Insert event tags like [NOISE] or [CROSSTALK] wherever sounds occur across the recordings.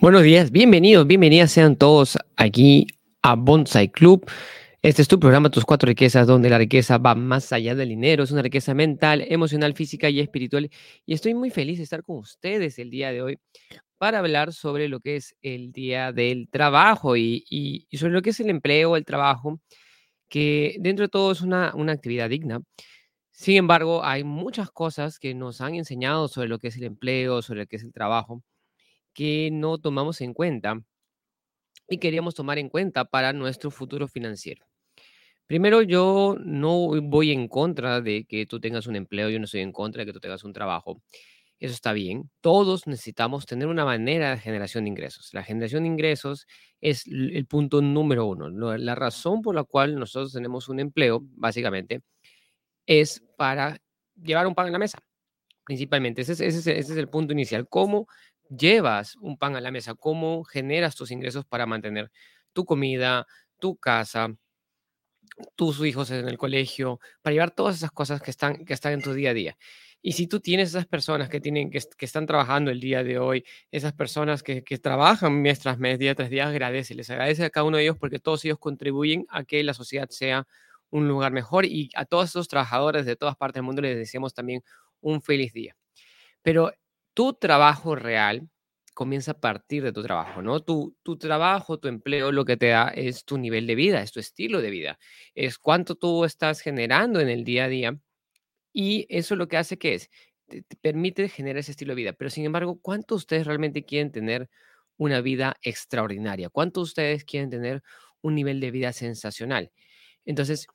Buenos días, bienvenidos, bienvenidas sean todos aquí a Bonsai Club. Este es tu programa, Tus Cuatro Riquezas, donde la riqueza va más allá del dinero. Es una riqueza mental, emocional, física y espiritual. Y estoy muy feliz de estar con ustedes el día de hoy para hablar sobre lo que es el día del trabajo y, sobre lo que es el empleo, el trabajo, que dentro de todo es una actividad digna. Sin embargo, hay muchas cosas que nos han enseñado sobre lo que es el empleo, sobre lo que es el trabajo, que no tomamos en cuenta y queríamos tomar en cuenta para nuestro futuro financiero. Primero, yo no voy en contra de que tú tengas un empleo, yo no estoy en contra de que tú tengas un trabajo. Eso está bien. Todos necesitamos tener una manera de generación de ingresos. La generación de ingresos es el punto número uno. La razón por la cual nosotros tenemos un empleo, básicamente, es para llevar un pan a la mesa, principalmente. Ese es, ese es- ese es el punto inicial. ¿Cómo llevas un pan a la mesa? ¿Cómo generas tus ingresos para mantener tu comida, tu casa? tus hijos en el colegio, para llevar todas esas cosas que están, que están en tu día a día. Y si tú tienes esas personas que, tienen, que, que están trabajando el día de hoy, esas personas que, que trabajan mes tras mes, día tras día, agradece, les agradece a cada uno de ellos porque todos ellos contribuyen a que la sociedad sea un lugar mejor y a todos esos trabajadores de todas partes del mundo les deseamos también un feliz día. Pero tu trabajo real comienza a partir de tu trabajo, ¿no? Tu, tu trabajo, tu empleo, lo que te da es tu nivel de vida, es tu estilo de vida, es cuánto tú estás generando en el día a día y eso lo que hace que es, te, te permite generar ese estilo de vida. Pero sin embargo, ¿cuántos de ustedes realmente quieren tener una vida extraordinaria? ¿Cuántos de ustedes quieren tener un nivel de vida sensacional? Entonces,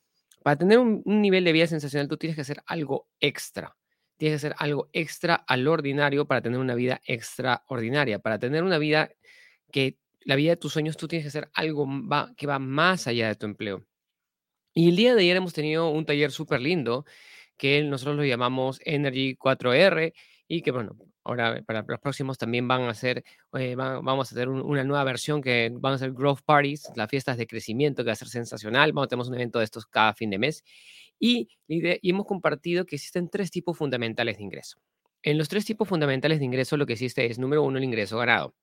para tener un nivel de vida sensacional, tú tienes que hacer algo extra. Tienes que hacer algo extra al ordinario para tener una vida extraordinaria. Para tener una vida que, la vida de tus sueños, tú tienes que hacer algo va- que va más allá de tu empleo. Y el día de ayer hemos tenido un taller súper lindo que nosotros lo llamamos Energy 4R y que bueno, ahora para los próximos también van a ser, eh, vamos a hacer un- una nueva versión que van a ser Growth Parties, las fiestas de crecimiento que va a ser sensacional. Vamos, tenemos un evento de estos cada fin de mes y, y hemos compartido que existen tres tipos fundamentales de ingreso. En los tres tipos fundamentales de ingreso lo que existe es, número uno, el ingreso ganado.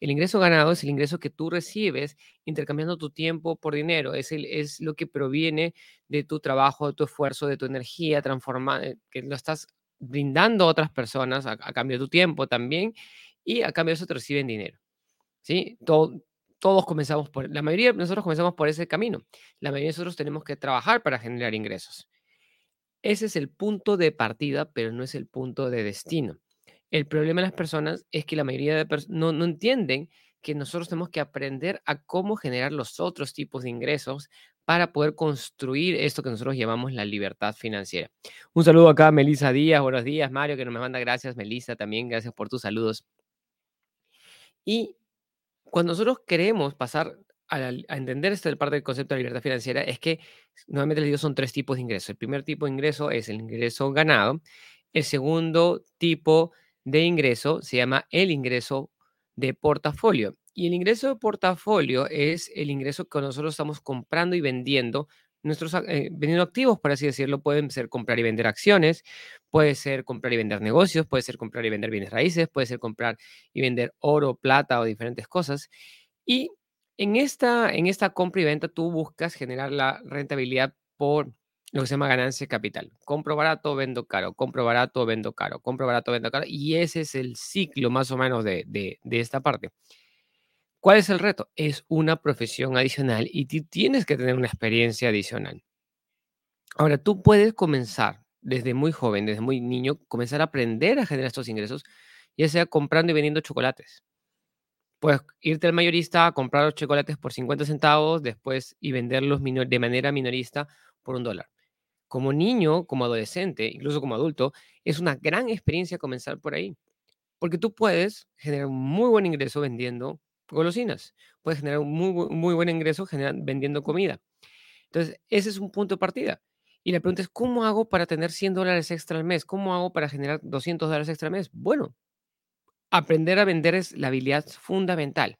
El ingreso ganado es el ingreso que tú recibes intercambiando tu tiempo por dinero. Es, es lo que proviene de tu trabajo, de tu esfuerzo, de tu energía, eh, que lo estás brindando a otras personas a, a cambio de tu tiempo también y a cambio de eso te reciben dinero. ¿sí? Todo- todos comenzamos por, la mayoría de nosotros comenzamos por ese camino. La mayoría de nosotros tenemos que trabajar para generar ingresos. Ese es el punto de partida, pero no es el punto de destino. El problema de las personas es que la mayoría de personas no, entienden que nosotros tenemos que aprender a cómo generar los otros tipos de ingresos para poder construir esto que nosotros llamamos la libertad financiera. Un saludo acá a Melissa Díaz, buenos días, Mario, que nos manda gracias, Melissa también, gracias por tus saludos. Y cuando nosotros queremos pasar a, entender esta parte del concepto de libertad financiera, es que nuevamente les digo, son tres tipos de ingresos. El primer tipo de ingreso es el ingreso ganado. El segundo tipo de ingreso se llama el ingreso de portafolio. Y el ingreso de portafolio es el ingreso que nosotros estamos comprando y vendiendo nuestros ac- eh, vendiendo activos, por así decirlo, pueden ser comprar y vender acciones, puede ser comprar y vender negocios, puede ser comprar y vender bienes raíces, puede ser comprar y vender oro, plata o diferentes cosas. Y en esta, en esta compra y venta tú buscas generar la rentabilidad por lo que se llama ganancia de capital. Compro barato, vendo caro, compro barato, vendo caro, compro barato, vendo caro. Y ese es el ciclo más o menos de, de, de esta parte. ¿Cuál es el reto? Es una profesión adicional y tú tienes que tener una experiencia adicional. Ahora, tú puedes comenzar desde muy joven, desde muy niño, comenzar a aprender a generar estos ingresos, ya sea comprando y vendiendo chocolates. Puedes irte al mayorista a comprar los chocolates por 50 centavos, después y venderlos de manera minorista por un dólar. Como niño, como adolescente, incluso como adulto, es una gran experiencia comenzar por ahí, porque tú puedes generar un muy buen ingreso vendiendo golosinas, puedes generar un muy, muy buen ingreso generar- vendiendo comida. Entonces, ese es un punto de partida. Y la pregunta es, ¿cómo hago para tener 100 dólares extra al mes? ¿Cómo hago para generar 200 dólares extra al mes? Bueno, aprender a vender es la habilidad fundamental.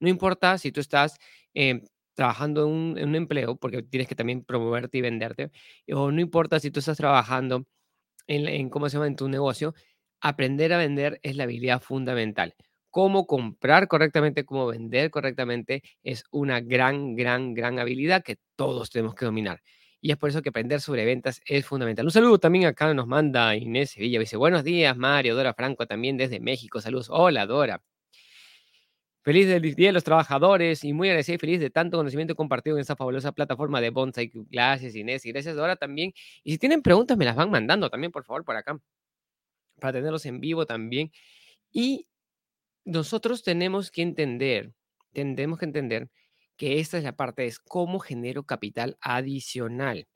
No importa si tú estás em, trabajando en un, en un empleo, porque tienes que también promoverte y venderte, o no importa si tú estás trabajando en, en, ¿cómo se llama?, en tu negocio, aprender a vender es la habilidad fundamental. Cómo comprar correctamente, cómo vender correctamente, es una gran, gran, gran habilidad que todos tenemos que dominar. Y es por eso que aprender sobre ventas es fundamental. Un saludo también acá nos manda Inés Sevilla. Dice, buenos días, Mario, Dora Franco, también desde México. Saludos. Hola, Dora. Feliz del Día de los Trabajadores y muy agradecido y feliz de tanto conocimiento compartido en esta fabulosa plataforma de Bonsai. Gracias, Inés, y gracias, Dora, también. Y si tienen preguntas, me las van mandando también, por favor, por acá, para tenerlos en vivo también. Y nosotros tenemos que entender, tenemos que entender que esta es la parte, es cómo genero capital adicional.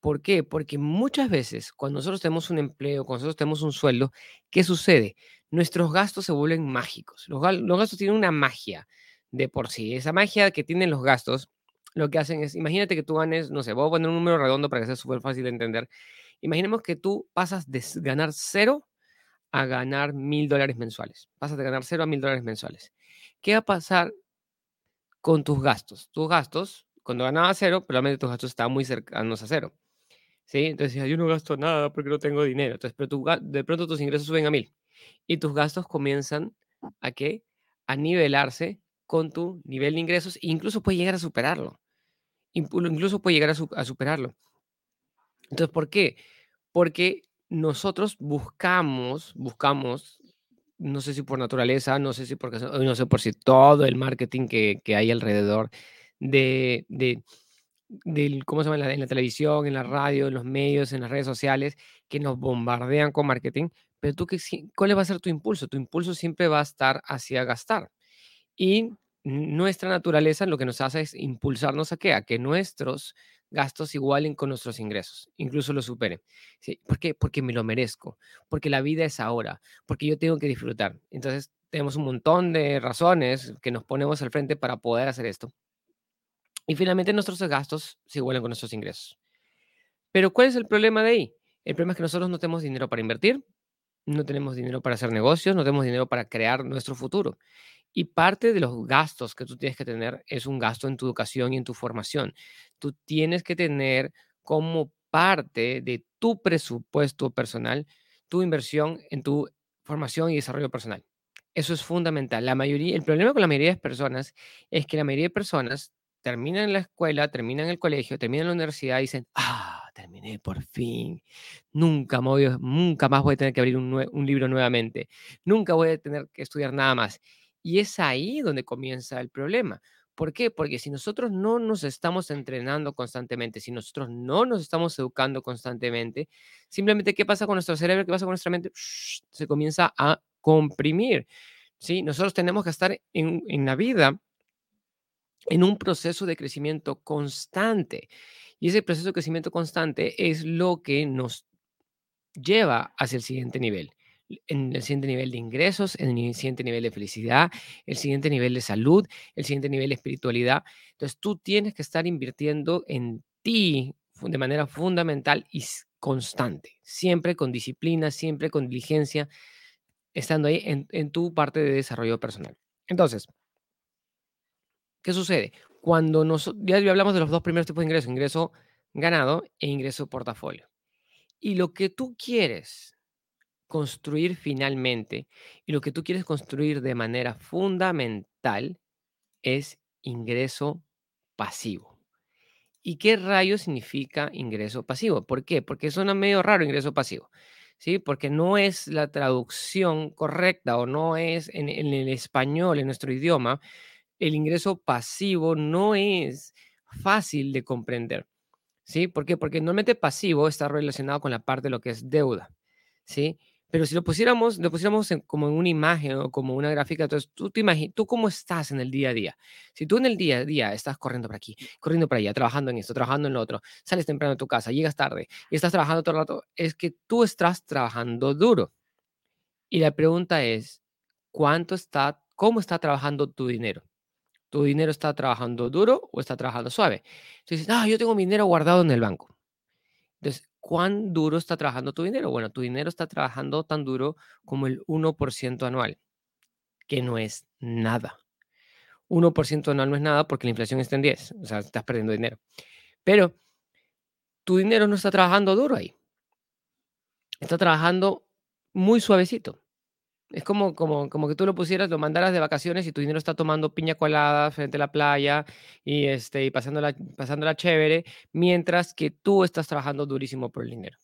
¿Por qué? Porque muchas veces cuando nosotros tenemos un empleo, cuando nosotros tenemos un sueldo, ¿qué sucede? Nuestros gastos se vuelven mágicos. Los, gastos tienen una magia de por sí. Esa magia que tienen los gastos, lo que hacen es, imagínate que tú ganes, no sé, voy a poner un número redondo para que sea súper fácil de entender. Imaginemos que tú pasas de ganar cero a ganar mil dólares mensuales. Pasas de ganar cero a mil dólares mensuales. ¿Qué va a pasar con tus gastos? Tus gastos, cuando ganabas cero, probablemente tus gastos estaban muy cercanos a cero. ¿Sí? Entonces, yo no gasto nada porque no tengo dinero. Entonces, pero de pronto tus ingresos suben a mil y tus gastos comienzan a qué? A nivelarse con tu nivel de ingresos e incluso puede llegar a superarlo. Incluso puede llegar a superarlo. Entonces, ¿por qué? Porque nosotros buscamos, buscamos, no sé si por naturaleza, no sé si porque, no sé por si todo el marketing que, que hay alrededor de, de del, ¿cómo se llama? En la, televisión, en la radio, en los medios, en las redes sociales, que nos bombardean con marketing, pero tú, qué, ¿cuál va a ser tu impulso? Tu impulso siempre va a estar hacia gastar. Y nuestra naturaleza lo que nos hace es impulsarnos a qué? A que nuestros gastos igualen con nuestros ingresos, incluso lo superen. ¿Sí? ¿Por qué? Porque me lo merezco, porque la vida es ahora, porque yo tengo que disfrutar. Entonces, tenemos un montón de razones que nos ponemos al frente para poder hacer esto. Y finalmente nuestros gastos se igualan con nuestros ingresos. Pero ¿cuál es el problema de ahí? El problema es que nosotros no tenemos dinero para invertir, no tenemos dinero para hacer negocios, no tenemos dinero para crear nuestro futuro. Y parte de los gastos que tú tienes que tener es un gasto en tu educación y en tu formación. Tú tienes que tener como parte de tu presupuesto personal tu inversión en tu formación y desarrollo personal. Eso es fundamental. La mayoría, el problema con la mayoría de personas es que la mayoría de personas terminan la escuela, terminan el colegio, terminan la universidad y dicen, ah, terminé por fin. Nunca, nunca más voy a tener que abrir un, un libro nuevamente. Nunca voy a tener que estudiar nada más. Y es ahí donde comienza el problema. ¿Por qué? Porque si nosotros no nos estamos entrenando constantemente, si nosotros no nos estamos educando constantemente, simplemente ¿qué pasa con nuestro cerebro? ¿Qué pasa con nuestra mente? se comienza a comprimir. ¿sí? Nosotros tenemos que estar en, en la vida en un proceso de crecimiento constante. Y ese proceso de crecimiento constante es lo que nos lleva hacia el siguiente nivel en el siguiente nivel de ingresos, en el siguiente nivel de felicidad, el siguiente nivel de salud, el siguiente nivel de espiritualidad. Entonces tú tienes que estar invirtiendo en ti de manera fundamental y constante, siempre con disciplina, siempre con diligencia, estando ahí en, tu parte de desarrollo personal. Entonces, ¿qué sucede? Cuando nos, ya hablamos de los dos primeros tipos de ingresos, ingreso ganado e ingreso portafolio. Y lo que tú quieres construir finalmente y lo que tú quieres construir de manera fundamental es ingreso pasivo. ¿Y qué rayo significa ingreso pasivo? ¿Por qué? Porque suena medio raro ingreso pasivo. ¿Sí? Porque no es la traducción correcta o no es en, el español, en nuestro idioma, el ingreso pasivo no es fácil de comprender. ¿Sí? ¿Por qué? Porque normalmente pasivo está relacionado con la parte de lo que es deuda. ¿Sí? Pero si lo pusiéramos, lo pusiéramos como en una imagen o como una gráfica, entonces tú te imaginas, tú cómo estás en el día a día. Si tú en el día a día estás corriendo por aquí, corriendo por allá, trabajando en esto, trabajando en lo otro, sales temprano de tu casa, llegas tarde y estás trabajando todo el rato, es que tú estás trabajando duro. Y la pregunta es, ¿cuánto está, cómo está trabajando tu dinero? ¿Tu dinero está trabajando duro o está trabajando suave? Entonces, ah, yo tengo mi dinero guardado en el banco. Entonces, ¿cuán duro está trabajando tu dinero? Bueno, tu dinero está trabajando tan duro como el 1% anual, que no es nada. 1% anual no es nada porque la inflación está en 10, o sea, estás perdiendo dinero. Pero tu dinero no está trabajando duro ahí. Está trabajando muy suavecito, Es como, como, como que tú lo pusieras, lo mandaras de vacaciones y tu dinero está tomando piña colada frente a la playa y, este, y pasándola, pasándola chévere, mientras que tú estás trabajando durísimo por el dinero.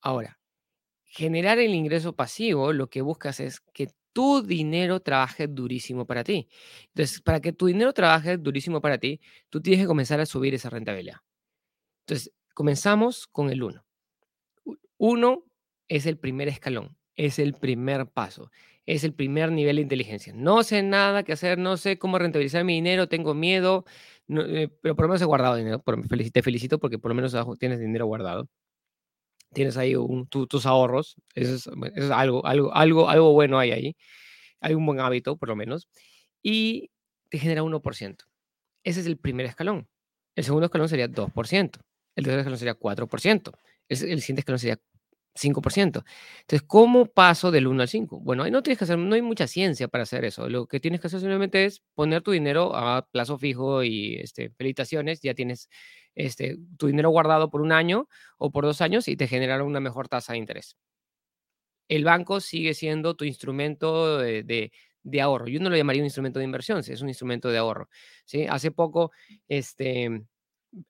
Ahora, generar el ingreso pasivo, lo que buscas es que tu dinero trabaje durísimo para ti. Entonces, para que tu dinero trabaje durísimo para ti, tú tienes que comenzar a subir esa rentabilidad. Entonces, comenzamos con el 1. 1 es el primer escalón, es el primer paso, es el primer nivel de inteligencia. No sé nada que hacer, no sé cómo rentabilizar mi dinero, tengo miedo, eh, pero por lo menos he guardado dinero. te felicito porque por lo menos tienes dinero guardado tienes ahí tus ahorros, es, algo, algo, algo, algo bueno hay ahí, hay un buen hábito por lo menos, y te genera 1%. Ese es el primer escalón. El segundo escalón sería 2%, el tercer escalón sería 4%, el, el siguiente escalón sería 5%. Entonces, ¿cómo paso del 1 al 5? Bueno, ahí no tienes que hacer, no hay mucha ciencia para hacer eso. Lo que tienes que hacer simplemente es poner tu dinero a plazo fijo y este, felicitaciones, ya tienes este, tu dinero guardado por un año o por dos años y te generará una mejor tasa de interés. El banco sigue siendo tu instrumento de, de, ahorro. Yo no lo llamaría un instrumento de inversión, es un instrumento de ahorro. ¿sí? Hace poco, este,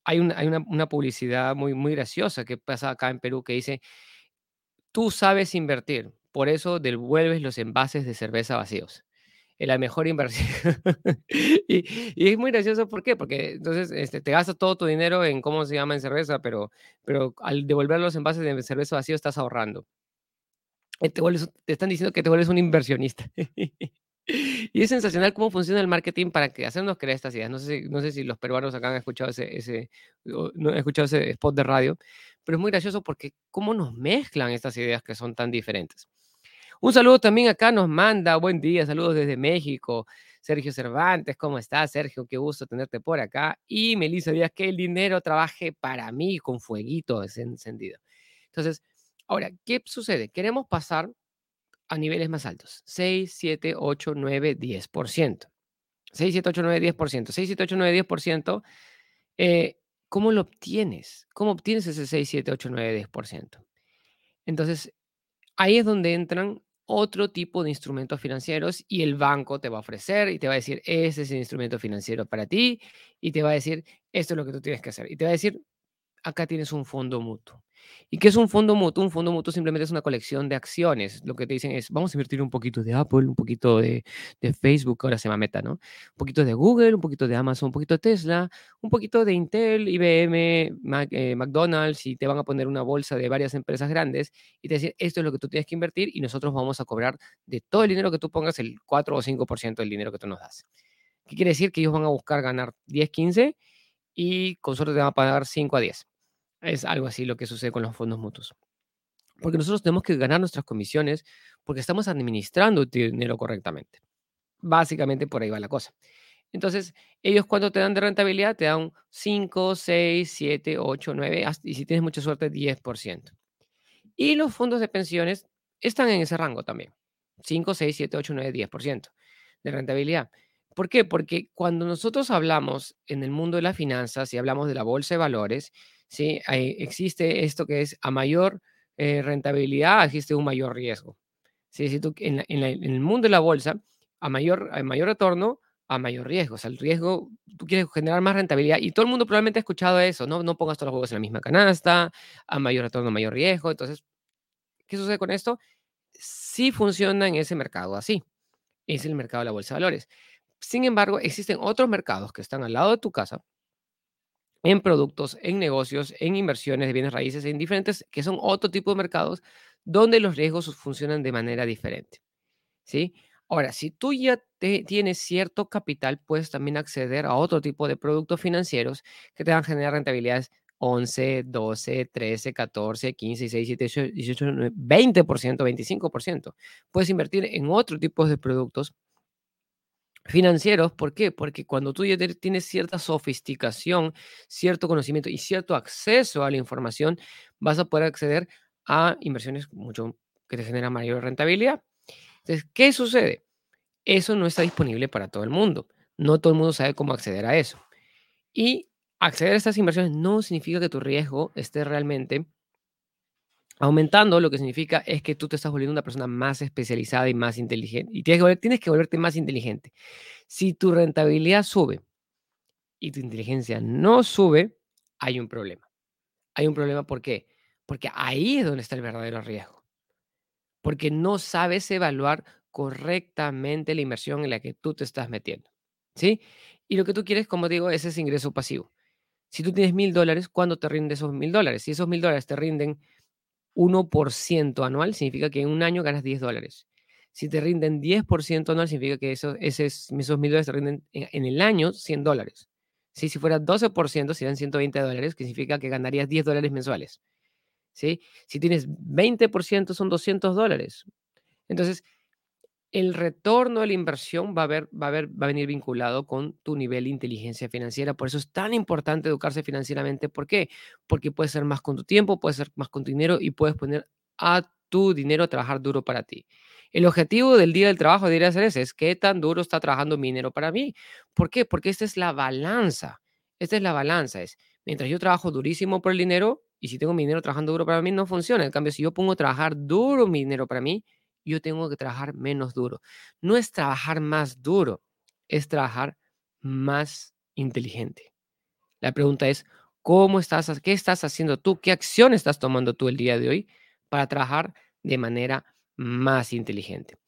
hay, una, hay una, una publicidad muy, muy graciosa que pasa acá en Perú que dice, tú sabes invertir, por eso devuelves los envases de cerveza vacíos la mejor inversión. [LAUGHS] y, es muy gracioso, ¿por qué? Porque entonces este, te gastas todo tu dinero en, ¿cómo se llama?, en cerveza, pero, pero al devolver los envases de cerveza vacío estás ahorrando. Te, te están diciendo que te vuelves un inversionista. [LAUGHS] y es sensacional cómo funciona el marketing para que hacernos creer estas ideas. No sé si, no sé si los peruanos acá han escuchado ese, ese, no han escuchado ese spot de radio, pero es muy gracioso porque cómo nos mezclan estas ideas que son tan diferentes. Un saludo también acá nos manda, buen día, saludos desde México. Sergio Cervantes, ¿cómo estás, Sergio? Qué gusto tenerte por acá. Y Melissa Díaz, que el dinero trabaje para mí con fueguito encendido. Entonces, ahora, ¿qué sucede? Queremos pasar a niveles más altos. 6, 7, 8, 9, 10%. 6, 7, 8, 9, 10%. 6, 7, 8, 9, 10%. Eh, ¿Cómo lo obtienes? ¿Cómo obtienes ese 6, 7, 8, 9, 10%? Entonces, ahí es donde entran otro tipo de instrumentos financieros y el banco te va a ofrecer y te va a decir, ese es el instrumento financiero para ti y te va a decir, esto es lo que tú tienes que hacer. Y te va a decir, acá tienes un fondo mutuo. ¿Y qué es un fondo mutuo? Un fondo mutuo simplemente es una colección de acciones. Lo que te dicen es, vamos a invertir un poquito de Apple, un poquito de, Facebook, ahora se llama Meta, ¿no? Un poquito de Google, un poquito de Amazon, un poquito de Tesla, un poquito de Intel, IBM, eh, McDonald's, y te van a poner una bolsa de varias empresas grandes y te dicen, esto es lo que tú tienes que invertir y nosotros vamos a cobrar de todo el dinero que tú pongas el 4 o 5% del dinero que tú nos das. ¿Qué quiere decir? Que ellos van a buscar ganar 10, 15 y con suerte te van a pagar 5 a 10. Es algo así lo que sucede con los fondos mutuos. Porque nosotros tenemos que ganar nuestras comisiones porque estamos administrando el dinero correctamente. Básicamente por ahí va la cosa. Entonces, ellos cuando te dan de rentabilidad te dan 5, 6, 7, 8, 9 y si tienes mucha suerte 10%. Y los fondos de pensiones están en ese rango también. 5, 6, 7, 8, 9, 10% de rentabilidad. ¿Por qué? Porque cuando nosotros hablamos en el mundo de las finanzas y hablamos de la bolsa de valores, ¿sí? existe esto que es a mayor eh, rentabilidad, existe un mayor riesgo. Si tú, en, el mundo de la bolsa, a mayor, a mayor retorno, a mayor riesgo. O sea, el riesgo, tú quieres generar más rentabilidad y todo el mundo probablemente ha escuchado eso, ¿no? No pongas todos los juegos en la misma canasta, a mayor retorno, mayor riesgo. Entonces, ¿qué sucede con esto? Sí funciona en ese mercado así. Es el mercado de la bolsa de valores. Sin embargo, existen otros mercados que están al lado de tu casa, en productos, en negocios, en inversiones de bienes raíces, en diferentes, que son otro tipo de mercados donde los riesgos funcionan de manera diferente. ¿Sí? Ahora, si tú ya tienes cierto capital, puedes también acceder a otro tipo de productos financieros que te van a generar rentabilidades 11, 12, 13, 14, 15, 16, 17, 18, 20%, 25%. Puedes invertir en otro tipo de productos financieros. ¿Por qué? Porque cuando tú ya tienes cierta sofisticación, cierto conocimiento y cierto acceso a la información, vas a poder acceder a inversiones mucho que te generan mayor rentabilidad. Entonces, ¿qué sucede? Eso no está disponible para todo el mundo. No todo el mundo sabe cómo acceder a eso. Y acceder a estas inversiones no significa que tu riesgo esté realmente Aumentando lo que significa es que tú te estás volviendo una persona más especializada y más inteligente. Y tienes que, tienes que volverte más inteligente. Si tu rentabilidad sube y tu inteligencia no sube, hay un problema. Hay un problema, ¿por qué? Porque ahí es donde está el verdadero riesgo. Porque no sabes evaluar correctamente la inversión en la que tú te estás metiendo. ¿Sí? Y lo que tú quieres, como digo, es ese ingreso pasivo. Si tú tienes mil dólares, ¿cuándo te rinden esos mil dólares? Si esos mil dólares te rinden 1% anual, significa que en un año ganas 10 dólares. Si te rinden 10% anual, significa que esos, esos, esos dólares te rinden en, el año 100 dólares. Si fuera 12%, serían 120 dólares, que significa que ganarías 10 dólares mensuales. ¿Sí? Si tienes 20%, son 200 dólares. Entonces, el retorno de la inversión va a, ver, va, a ver, va a venir vinculado con tu nivel de inteligencia financiera. Por eso es tan importante educarse financieramente. ¿Por qué? Porque puedes ser más con tu tiempo, puedes ser más con tu dinero y puedes poner a tu dinero a trabajar duro para ti. El objetivo del día del trabajo debería ser ese, es qué tan duro está trabajando mi dinero para mí. ¿Por qué? Porque esta es la balanza. Esta es la balanza. Es, mientras yo trabajo durísimo por el dinero y si tengo mi dinero trabajando duro para mí, no funciona. En cambio, si yo pongo a trabajar duro mi dinero para mí, yo tengo que trabajar menos duro. No es trabajar más duro, es trabajar más inteligente. La pregunta es, ¿cómo estás, qué estás haciendo tú? ¿Qué acción estás tomando tú el día de hoy para trabajar de manera más inteligente?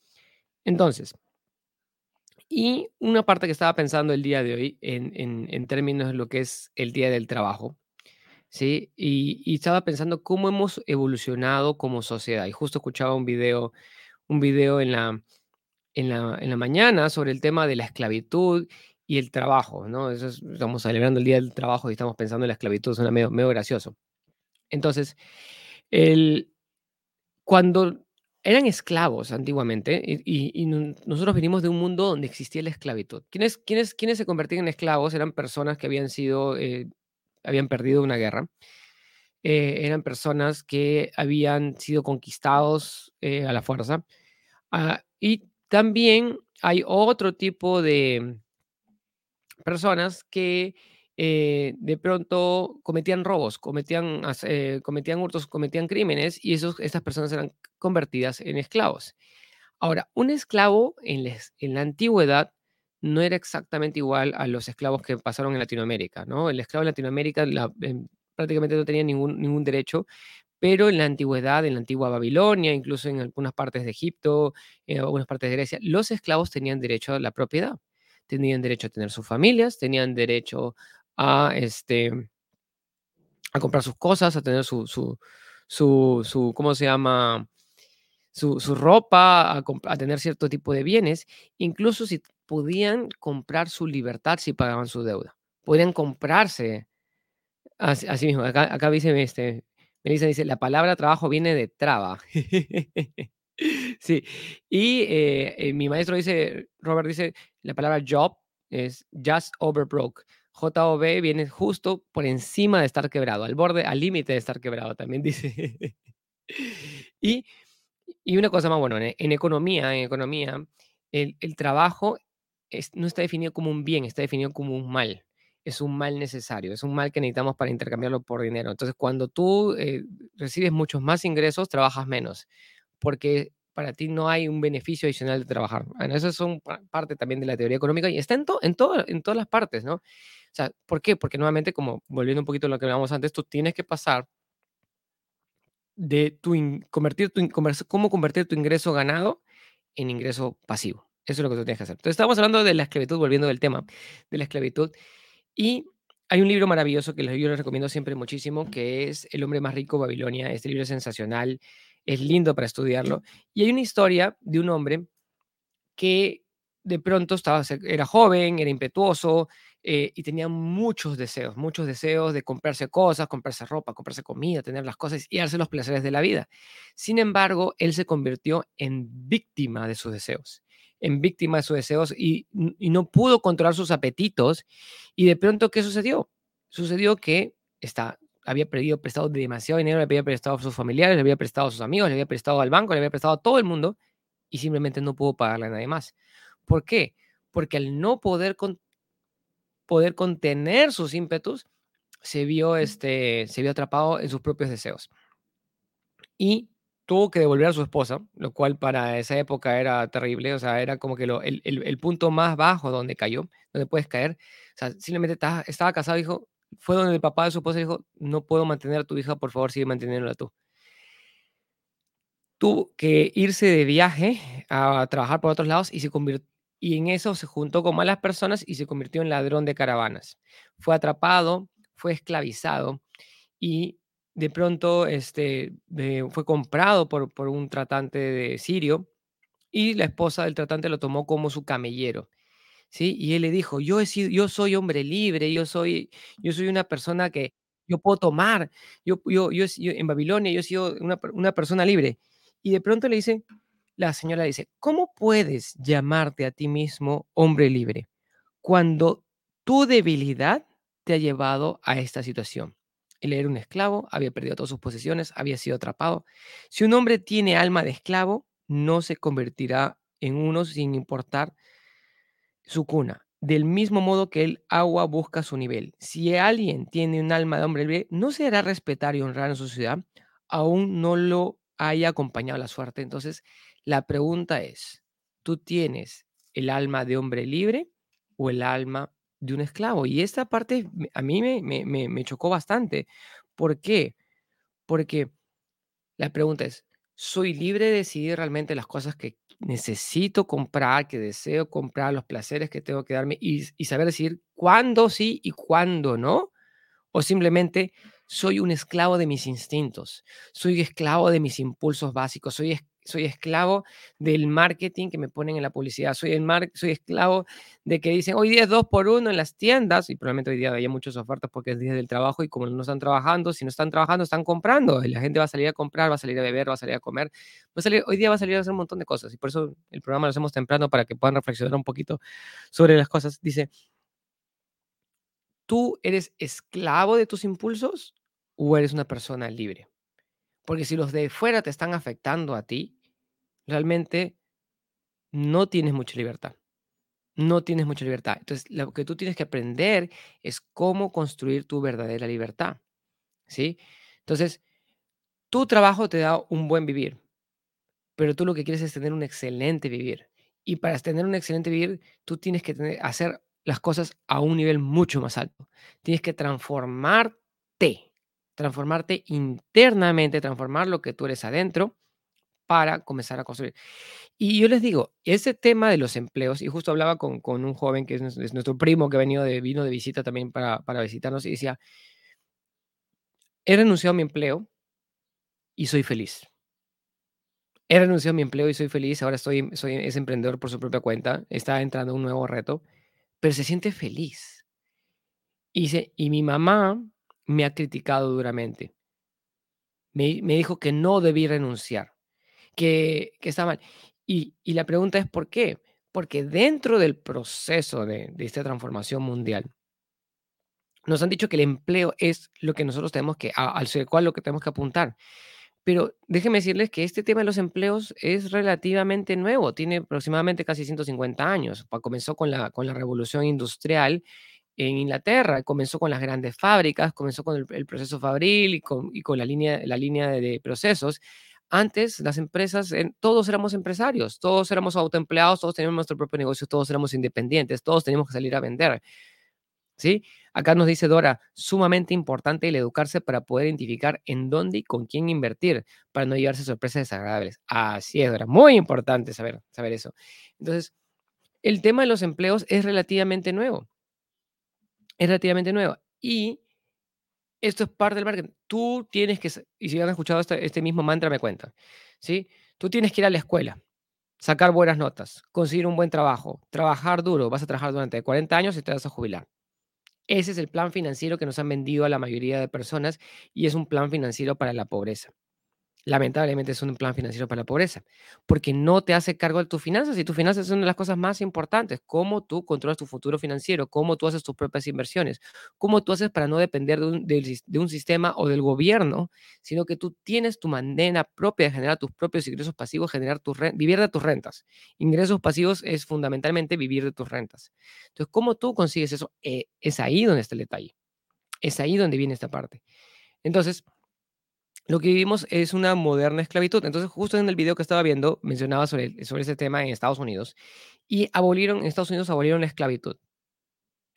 Entonces, y una parte que estaba pensando el día de hoy en, términos de lo que es el día del trabajo, ¿sí? Y, y, estaba pensando cómo hemos evolucionado como sociedad. Y justo escuchaba un video un video en la, en la, en la mañana sobre el tema de la esclavitud y el trabajo, ¿no? Eso estamos celebrando el Día del Trabajo y estamos pensando en la esclavitud, suena medio, medio gracioso. Entonces, el, cuando eran esclavos antiguamente, y, nosotros venimos de un mundo donde existía la esclavitud. ¿Quiénes, quiénes, quiénes se convertían en esclavos? Eran personas que habían sido, eh, habían perdido una guerra, eh, eran personas que habían sido conquistados eh, a la fuerza. Ah, y también hay otro tipo de personas que eh, de pronto cometían robos, cometían, cometían hurtos, cometían crímenes y esos, estas personas eran convertidas en esclavos. Ahora, un esclavo en, en la antigüedad no era exactamente igual a los esclavos que pasaron en Latinoamérica, ¿no? El esclavo en Latinoamérica, la, prácticamente no tenía ningún, ningún derecho, pero en la antigüedad, en la antigua Babilonia, incluso en algunas partes de Egipto, en algunas partes de Grecia, los esclavos tenían derecho a la propiedad, tenían derecho a tener sus familias, tenían derecho a, este, a comprar sus cosas, a tener su, su, su, ¿cómo se llama? Su, su ropa, a, a, tener cierto tipo de bienes, incluso si podían comprar su libertad si pagaban su deuda. Podían comprarse Así, mismo, acá, dice, este, Melissa dice, la palabra trabajo viene de traba. [LAUGHS] sí, y eh, eh, mi maestro dice, Robert dice, la palabra job es just over broke. JOB viene justo por encima de estar quebrado, al borde, al límite de estar quebrado, también dice. [LAUGHS] y, y, una cosa más, bueno, en, economía, en economía, el, trabajo no está definido como un bien, está definido como un mal es un mal necesario, es un mal que necesitamos para intercambiarlo por dinero. Entonces, cuando tú eh, recibes muchos más ingresos, trabajas menos, porque para ti no hay un beneficio adicional de trabajar. Bueno, eso es un, parte también de la teoría económica y está en, en, todo, en todas las partes, ¿no? O sea, ¿por qué? Porque nuevamente, como volviendo un poquito a lo que hablábamos antes, tú tienes que pasar de tu convertir tu cómo convertir tu ingreso ganado en ingreso pasivo. Eso es lo que tú tienes que hacer. Entonces, estamos hablando de la esclavitud, volviendo del tema de la esclavitud. Y hay un libro maravilloso que yo les recomiendo siempre muchísimo, que es El hombre más rico de Babilonia. Este libro es sensacional, es lindo para estudiarlo. Y hay una historia de un hombre que de pronto estaba, era joven, era impetuoso eh, y tenía muchos deseos, muchos deseos de comprarse cosas, comprarse ropa, comprarse comida, tener las cosas y darse los placeres de la vida. Sin embargo, él se convirtió en víctima de sus deseos en víctima de sus deseos y, no pudo controlar sus apetitos. Y de pronto, ¿qué sucedió? Sucedió que está, había prestado demasiado dinero, le había prestado a sus familiares, le había prestado a sus amigos, le había prestado al banco, le había prestado a todo el mundo y simplemente no pudo pagarle a nadie más. ¿Por qué? Porque al no poder, poder contener sus ímpetus, se vio, este, se vio atrapado en sus propios deseos. y tuvo que devolver a su esposa, lo cual para esa época era terrible, o sea, era como que lo, el, el, el, punto más bajo donde cayó, donde puedes caer. O sea, simplemente estaba, estaba casado, dijo, fue donde el papá de su esposa dijo, no puedo mantener a tu hija, por favor, sigue manteniéndola tú. Tuvo que irse de viaje a trabajar por otros lados y se convirtió y en eso se juntó con malas personas y se convirtió en ladrón de caravanas. Fue atrapado, fue esclavizado y de pronto este, fue comprado por, por un tratante de sirio y la esposa del tratante lo tomó como su camellero. ¿sí? Y él le dijo, yo, he sido, yo soy hombre libre, yo soy, yo soy una persona que yo puedo tomar, yo, yo, yo, en Babilonia yo he sido una, una persona libre. Y de pronto le dice, la señora dice, ¿cómo puedes llamarte a ti mismo hombre libre cuando tu debilidad te ha llevado a esta situación? Él era un esclavo, había perdido todas sus posesiones, había sido atrapado. Si un hombre tiene alma de esclavo, no se convertirá en uno sin importar su cuna. Del mismo modo que el agua busca su nivel. Si alguien tiene un alma de hombre libre, no se hará respetar y honrar en su ciudad, aún no lo haya acompañado la suerte. Entonces, la pregunta es, ¿tú tienes el alma de hombre libre o el alma de un esclavo? Y esta parte a mí me, me, me chocó bastante. ¿Por qué? Porque la pregunta es, ¿soy libre de decidir realmente las cosas que necesito comprar, que deseo comprar, los placeres que tengo que darme y, y saber decir cuándo sí y cuándo no? ¿O simplemente soy un esclavo de mis instintos, soy esclavo de mis impulsos básicos, soy, soy esclavo del marketing que me ponen en la publicidad, soy, el mar, soy esclavo de que dicen hoy día es dos por uno en las tiendas y probablemente hoy día haya muchas ofertas porque es día del trabajo y como no están trabajando, si no están trabajando, están comprando y la gente va a salir a comprar, va a salir a beber, va a salir a comer, va a salir, hoy día va a salir a hacer un montón de cosas y por eso el programa lo hacemos temprano para que puedan reflexionar un poquito sobre las cosas. Dice, ¿tú eres esclavo de tus impulsos o eres una persona libre? Porque si los de fuera te están afectando a ti, realmente no tienes mucha libertad. No tienes mucha libertad. Entonces, lo que tú tienes que aprender es cómo construir tu verdadera libertad. ¿Sí? Entonces, tu trabajo te da un buen vivir, pero tú lo que quieres es tener un excelente vivir. Y para tener un excelente vivir, tú tienes que hacer las cosas a un nivel mucho más alto. Tienes que transformarte, transformarte internamente, transformar lo que tú eres adentro para comenzar a construir. Y yo les digo, ese tema de los empleos, y justo hablaba con, con un joven que es, nuestro primo que venido de, vino de visita también para, para visitarnos y decía, he renunciado a mi empleo y soy feliz. He renunciado a mi empleo y soy feliz. Ahora estoy, soy es emprendedor por su propia cuenta. Está entrando un nuevo reto pero se siente feliz. Y, dice, y mi mamá me ha criticado duramente. Me, me dijo que no debí renunciar, que, está mal. Y, y, la pregunta es ¿por qué? Porque dentro del proceso de, de esta transformación mundial, nos han dicho que el empleo es lo que nosotros tenemos que, al cual lo que tenemos que apuntar. Pero déjenme decirles que este tema de los empleos es relativamente nuevo, tiene aproximadamente casi 150 años. Comenzó con la, con la revolución industrial en Inglaterra, comenzó con las grandes fábricas, comenzó con el, proceso fabril y con, y con, la línea, la línea de, procesos. Antes las empresas, todos éramos empresarios, todos éramos autoempleados, todos teníamos nuestro propio negocio, todos éramos independientes, todos teníamos que salir a vender. ¿Sí? Acá nos dice Dora, sumamente importante el educarse para poder identificar en dónde y con quién invertir para no llevarse sorpresas desagradables. Así es, Dora, muy importante saber, saber eso. Entonces, el tema de los empleos es relativamente nuevo. Es relativamente nuevo. Y esto es parte del marketing. Tú tienes que, y si han escuchado este, este mismo mantra, me cuentan, ¿sí? Tú tienes que ir a la escuela, sacar buenas notas, conseguir un buen trabajo, trabajar duro. Vas a trabajar durante 40 años y te vas a jubilar. Ese es el plan financiero que nos han vendido a la mayoría de personas y es un plan financiero para la pobreza lamentablemente es un plan financiero para la pobreza, porque no te hace cargo de tus finanzas y tus finanzas son de las cosas más importantes, cómo tú controlas tu futuro financiero, cómo tú haces tus propias inversiones, cómo tú haces para no depender de un, sistema o del gobierno, sino que tú tienes tu manera propia de generar tus propios ingresos pasivos, generar tu vivir de tus rentas. Ingresos pasivos es fundamentalmente vivir de tus rentas. Entonces, ¿cómo tú consigues eso? Eh, es ahí donde está el detalle. Es ahí donde viene esta parte. Entonces, lo que vivimos es una moderna esclavitud. Entonces, justo en el video que estaba viendo, mencionaba sobre, sobre ese tema en Estados Unidos. Y abolieron, en Estados Unidos abolieron la esclavitud.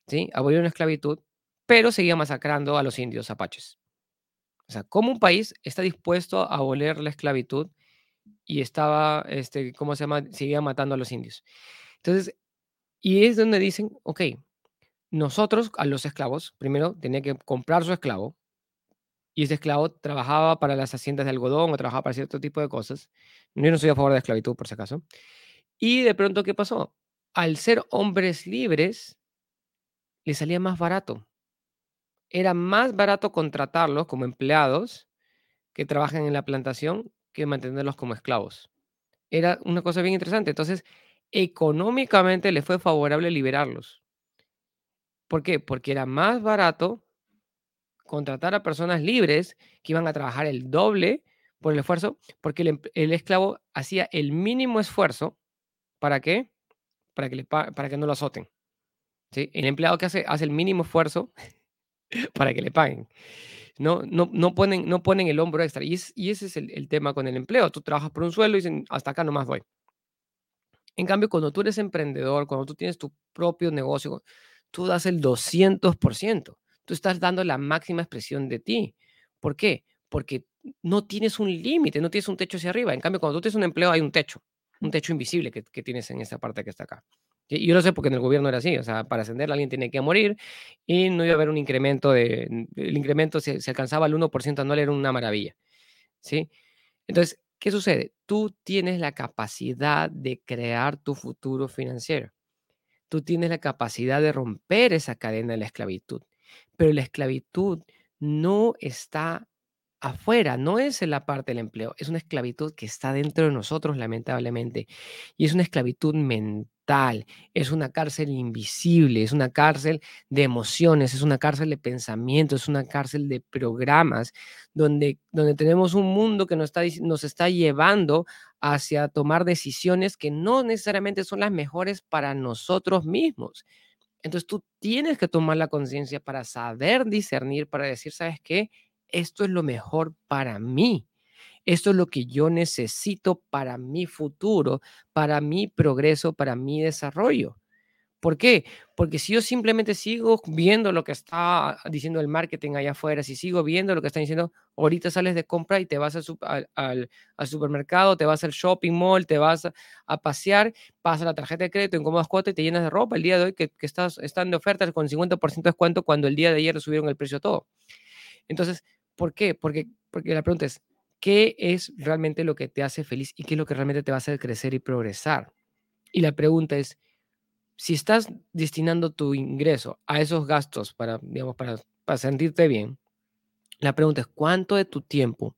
¿Sí? Abolieron la esclavitud, pero seguía masacrando a los indios apaches. O sea, ¿cómo un país está dispuesto a abolir la esclavitud y estaba, este, ¿cómo se llama? Seguía matando a los indios. Entonces, y es donde dicen, ok, nosotros a los esclavos, primero tenía que comprar su esclavo, y ese esclavo trabajaba para las haciendas de algodón o trabajaba para cierto tipo de cosas. Yo no soy a favor de la esclavitud, por si acaso. Y de pronto, ¿qué pasó? Al ser hombres libres, les salía más barato. Era más barato contratarlos como empleados que trabajan en la plantación que mantenerlos como esclavos. Era una cosa bien interesante. Entonces, económicamente les fue favorable liberarlos. ¿Por qué? Porque era más barato contratar a personas libres que iban a trabajar el doble por el esfuerzo, porque el, esclavo hacía el mínimo esfuerzo. ¿Para qué? Para que, para que no lo azoten. ¿sí? El empleado que hace, hace el mínimo esfuerzo [LAUGHS] para que le paguen. No, no, no, ponen, no ponen el hombro extra. Y, y ese es el, el, tema con el empleo. Tú trabajas por un sueldo y dicen, hasta acá nomás voy. En cambio, cuando tú eres emprendedor, cuando tú tienes tu propio negocio, tú das el 200% tú estás dando la máxima expresión de ti. ¿Por qué? Porque no tienes un límite, no tienes un techo hacia arriba. En cambio, cuando tú tienes un empleo, hay un techo, un techo invisible que, tienes en esta parte que está acá. Y yo lo sé porque en el gobierno era así, o sea, para ascender alguien tiene que morir y no iba a haber un incremento de, el incremento si se alcanzaba el 1% anual era una maravilla, ¿sí? Entonces, ¿qué sucede? Tú tienes la capacidad de crear tu futuro financiero. Tú tienes la capacidad de romper esa cadena de la esclavitud. Pero la esclavitud no está afuera, no es en la parte del empleo, es una esclavitud que está dentro de nosotros, lamentablemente. Y es una esclavitud mental, es una cárcel invisible, es una cárcel de emociones, es una cárcel de pensamientos, es una cárcel de programas, donde, donde tenemos un mundo que nos está, nos está llevando hacia tomar decisiones que no necesariamente son las mejores para nosotros mismos. Entonces tú tienes que tomar la conciencia para saber discernir, para decir, ¿sabes qué? Esto es lo mejor para mí. Esto es lo que yo necesito para mi futuro, para mi progreso, para mi desarrollo. ¿Por qué? Porque si yo simplemente sigo viendo lo que está diciendo el marketing allá afuera, si sigo viendo lo que están diciendo, ahorita sales de compra y te vas al, supermercado, te vas al shopping mall, te vas a, pasear, pasas la tarjeta de crédito en cómodas cuotas y te llenas de ropa el día de hoy que, están de ofertas con 50% de descuento cuando el día de ayer subieron el precio todo. Entonces, ¿por qué? Porque, porque la pregunta es, ¿qué es realmente lo que te hace feliz y qué es lo que realmente te va a hacer crecer y progresar? Y la pregunta es, si estás destinando tu ingreso a esos gastos para, digamos, para, para sentirte bien, la pregunta es, ¿cuánto de tu tiempo,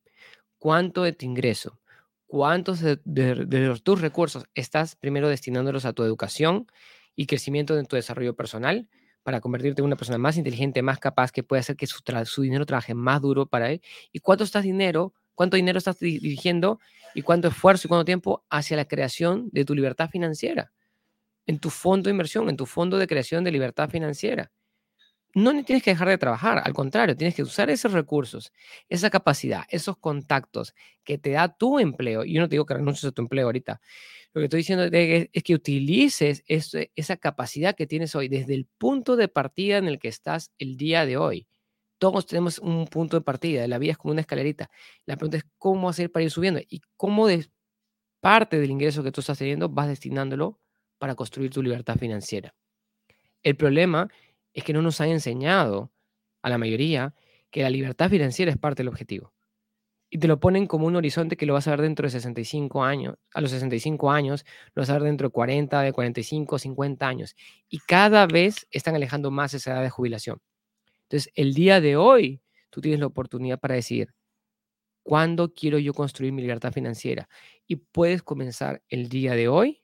cuánto de tu ingreso, cuántos de, tus recursos estás primero destinándolos a tu educación y crecimiento de tu desarrollo personal para convertirte en una persona más inteligente, más capaz, que puede hacer que su, su dinero trabaje más duro para él? ¿Y cuánto estás dinero, cuánto dinero estás dirigiendo y cuánto esfuerzo y cuánto tiempo hacia la creación de tu libertad financiera? En tu fondo de inversión, en tu fondo de creación de libertad financiera. No tienes que dejar de trabajar, al contrario, tienes que usar esos recursos, esa capacidad, esos contactos que te da tu empleo. Y yo no te digo que renuncies a tu empleo ahorita. Lo que estoy diciendo es que utilices esa capacidad que tienes hoy desde el punto de partida en el que estás el día de hoy. Todos tenemos un punto de partida, la vida es como una escalerita. La pregunta es cómo hacer para ir subiendo y cómo de parte del ingreso que tú estás teniendo vas destinándolo para construir tu libertad financiera. El problema es que no nos han enseñado a la mayoría que la libertad financiera es parte del objetivo. Y te lo ponen como un horizonte que lo vas a ver dentro de 65 años, a los 65 años, lo vas a ver dentro de 40, de 45, 50 años. Y cada vez están alejando más esa edad de jubilación. Entonces, el día de hoy, tú tienes la oportunidad para decir, ¿cuándo quiero yo construir mi libertad financiera? Y puedes comenzar el día de hoy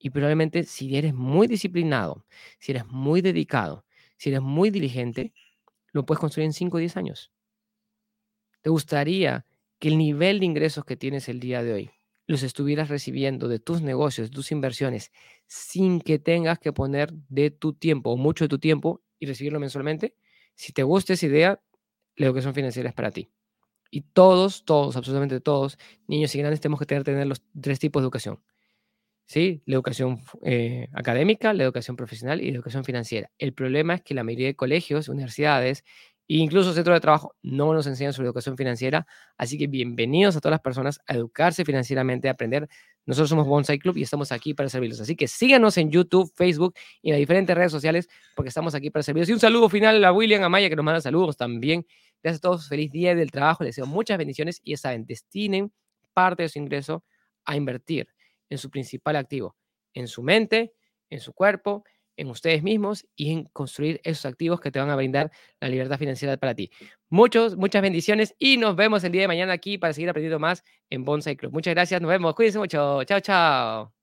y probablemente si eres muy disciplinado, si eres muy dedicado, si eres muy diligente, lo puedes construir en 5 o 10 años. ¿Te gustaría que el nivel de ingresos que tienes el día de hoy los estuvieras recibiendo de tus negocios, de tus inversiones, sin que tengas que poner de tu tiempo o mucho de tu tiempo y recibirlo mensualmente? Si te gusta esa idea, la educación financiera es para ti. Y todos, todos, absolutamente todos, niños y grandes, tenemos que tener, tener los tres tipos de educación. ¿Sí? La educación eh, académica, la educación profesional y la educación financiera. El problema es que la mayoría de colegios, universidades e incluso centros de trabajo no nos enseñan sobre educación financiera. Así que bienvenidos a todas las personas a educarse financieramente, a aprender. Nosotros somos Bonsai Club y estamos aquí para servirlos. Así que síganos en YouTube, Facebook y en las diferentes redes sociales porque estamos aquí para servirlos. Y un saludo final a William Amaya que nos manda saludos también. Gracias a todos. Feliz día del trabajo. Les deseo muchas bendiciones y ya saben, destinen parte de su ingreso a invertir en su principal activo, en su mente, en su cuerpo, en ustedes mismos y en construir esos activos que te van a brindar la libertad financiera para ti. Muchos, muchas bendiciones y nos vemos el día de mañana aquí para seguir aprendiendo más en Bonsai Club. Muchas gracias, nos vemos. Cuídense mucho. Chao, chao.